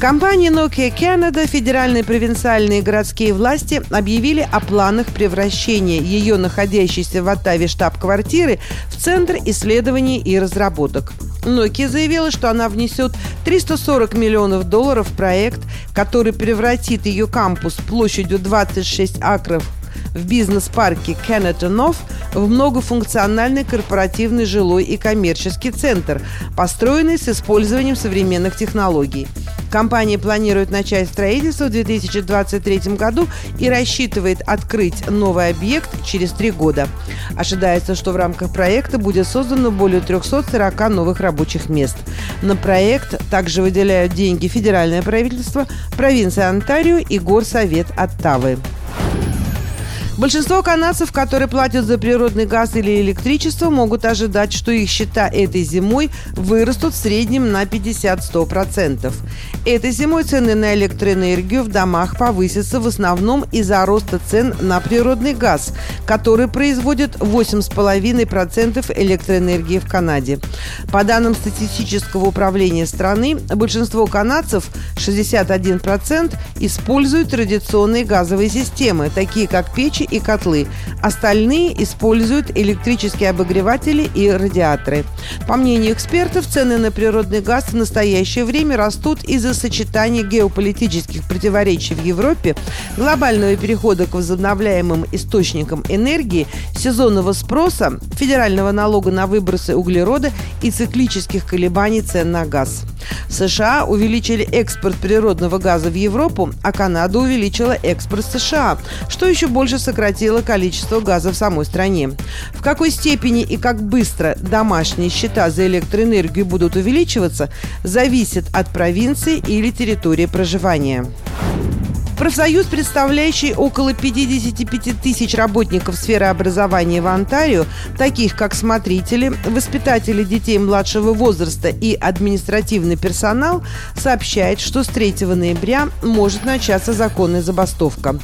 Компания Nokia Canada, федеральные провинциальные городские власти объявили о планах превращения ее находящейся в Оттаве штаб-квартиры в Центр исследований и разработок. Nokia заявила, что она внесет 340 миллионов долларов в проект, который превратит ее кампус площадью 26 акров в бизнес-парке Кеннетонов в многофункциональный корпоративный жилой и коммерческий центр, построенный с использованием современных технологий. Компания планирует начать строительство в 2023 году и рассчитывает открыть новый объект через три года. Ожидается, что в рамках проекта будет создано более 340 новых рабочих мест. На проект также выделяют деньги федеральное правительство, провинция Онтарио и Горсовет Оттавы. Большинство канадцев, которые платят за природный газ или электричество, могут ожидать, что их счета этой зимой вырастут в среднем на 50-100%. Этой зимой цены на электроэнергию в домах повысятся в основном из-за роста цен на природный газ, который производит 8,5% электроэнергии в Канаде. По данным статистического управления страны, большинство канадцев, 61%, используют традиционные газовые системы, такие как печи и котлы. Остальные используют электрические обогреватели и радиаторы. По мнению экспертов, цены на природный газ в настоящее время растут из-за сочетания геополитических противоречий в Европе, глобального перехода к возобновляемым источникам энергии, сезонного спроса, федерального налога на выбросы углерода и циклических колебаний цен на газ. США увеличили экспорт природного газа в Европу, а Канада увеличила экспорт США, что еще больше сократило количество газа в самой стране. В какой степени и как быстро домашние счета за электроэнергию будут увеличиваться, зависит от провинции или территории проживания. Профсоюз, представляющий около 55 тысяч работников сферы образования в Онтарио, таких как смотрители, воспитатели детей младшего возраста и административный персонал, сообщает, что с 3 ноября может начаться законная забастовка.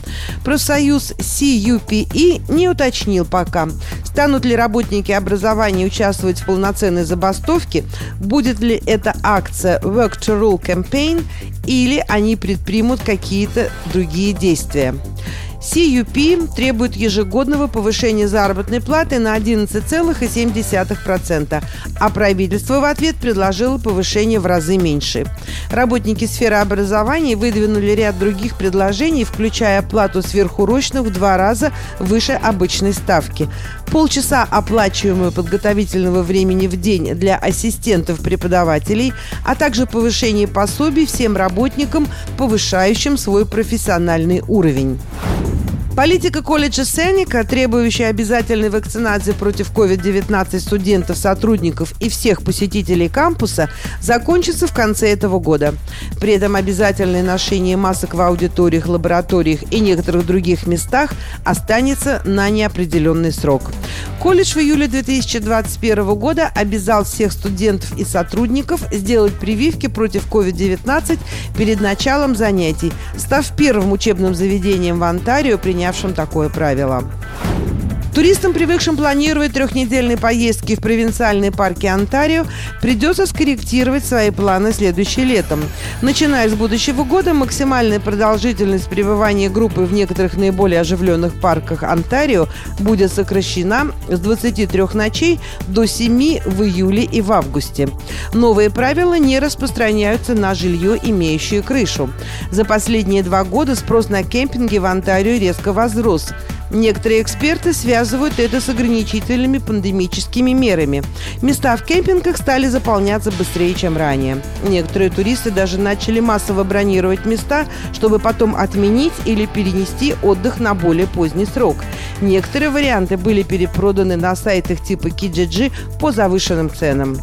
Профсоюз CUPE не уточнил пока, станут ли работники образования участвовать в полноценной забастовке, будет ли эта акция Work to Rule Campaign или они предпримут какие-то другие действия. CUP требует ежегодного повышения заработной платы на 11,7%, а правительство в ответ предложило повышение в разы меньше. Работники сферы образования выдвинули ряд других предложений, включая оплату сверхурочных в два раза выше обычной ставки, полчаса оплачиваемого подготовительного времени в день для ассистентов преподавателей, а также повышение пособий всем работникам, повышающим свой профессиональный уровень. Политика колледжа Сеника, требующая обязательной вакцинации против COVID-19 студентов, сотрудников и всех посетителей кампуса, закончится в конце этого года. При этом обязательное ношение масок в аудиториях, лабораториях и некоторых других местах останется на неопределенный срок. Колледж в июле 2021 года обязал всех студентов и сотрудников сделать прививки против COVID-19 перед началом занятий, став первым учебным заведением в Онтарио, принять принявшим такое правило. Туристам, привыкшим планировать трехнедельные поездки в провинциальные парки Онтарио, придется скорректировать свои планы следующим летом. Начиная с будущего года, максимальная продолжительность пребывания группы в некоторых наиболее оживленных парках Онтарио будет сокращена с 23 ночей до 7 в июле и в августе. Новые правила не распространяются на жилье, имеющее крышу. За последние два года спрос на кемпинги в Онтарио резко возрос. Некоторые эксперты связывают это с ограничительными пандемическими мерами. Места в кемпингах стали заполняться быстрее, чем ранее. Некоторые туристы даже начали массово бронировать места, чтобы потом отменить или перенести отдых на более поздний срок. Некоторые варианты были перепроданы на сайтах типа Kijiji по завышенным ценам.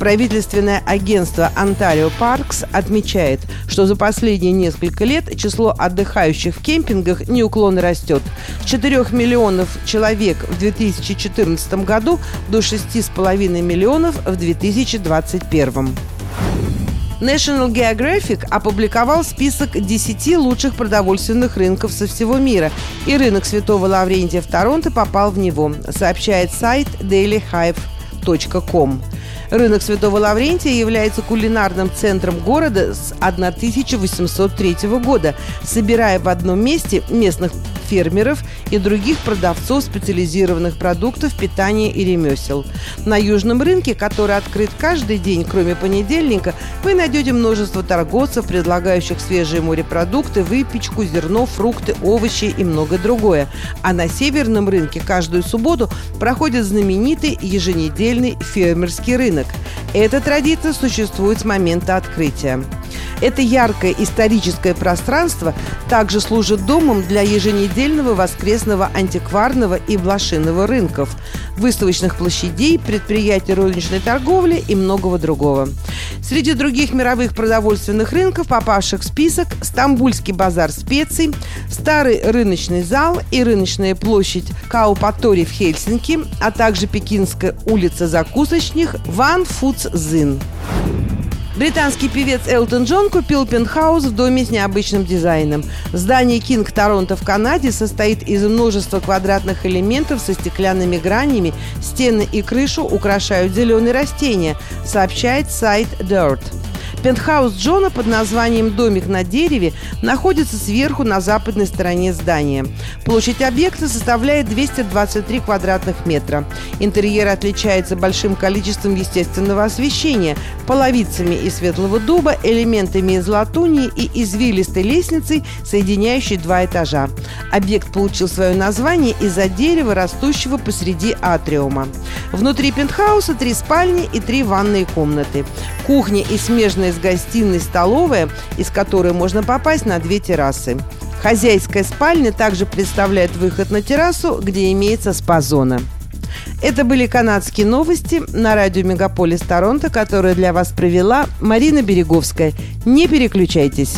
Правительственное агентство Ontario Parks отмечает, что за последние несколько лет число отдыхающих в кемпингах неуклонно растет. С 4 миллионов человек в 2014 году до 6,5 миллионов в 2021. National Geographic опубликовал список 10 лучших продовольственных рынков со всего мира, и рынок Святого Лаврентия в Торонто попал в него, сообщает сайт dailyhive.com. Рынок Святого Лаврентия является кулинарным центром города с 1803 года, собирая в одном месте местных фермеров и других продавцов специализированных продуктов питания и ремесел. На южном рынке, который открыт каждый день, кроме понедельника, вы найдете множество торговцев, предлагающих свежие морепродукты, выпечку, зерно, фрукты, овощи и многое другое. А на северном рынке каждую субботу проходит знаменитый еженедельный фермерский рынок. Эта традиция существует с момента открытия. Это яркое историческое пространство также служит домом для еженедельного воскресного антикварного и блошиного рынков, выставочных площадей, предприятий розничной торговли и многого другого. Среди других мировых продовольственных рынков, попавших в список, Стамбульский базар специй, Старый рыночный зал и рыночная площадь Каупатори в Хельсинки, а также Пекинская улица закусочных Ванфуцзин. Британский певец Элтон Джон купил пентхаус в доме с необычным дизайном. Здание King Toronto в Канаде состоит из множества квадратных элементов со стеклянными гранями. Стены и крышу украшают зеленые растения, сообщает сайт Dirt. Пентхаус Джона под названием «Домик на дереве» находится сверху на западной стороне здания. Площадь объекта составляет 223 квадратных метра. Интерьер отличается большим количеством естественного освещения, половицами из светлого дуба, элементами из латуни и извилистой лестницей, соединяющей два этажа. Объект получил свое название из-за дерева, растущего посреди атриума. Внутри пентхауса три спальни и три ванные комнаты. Кухня и смежная с гостиной столовая, из которой можно попасть на две террасы. Хозяйская спальня также представляет выход на террасу, где имеется спа-зона. Это были канадские новости на радио «Мегаполис Торонто», которые для вас провела Марина Береговская. Не переключайтесь.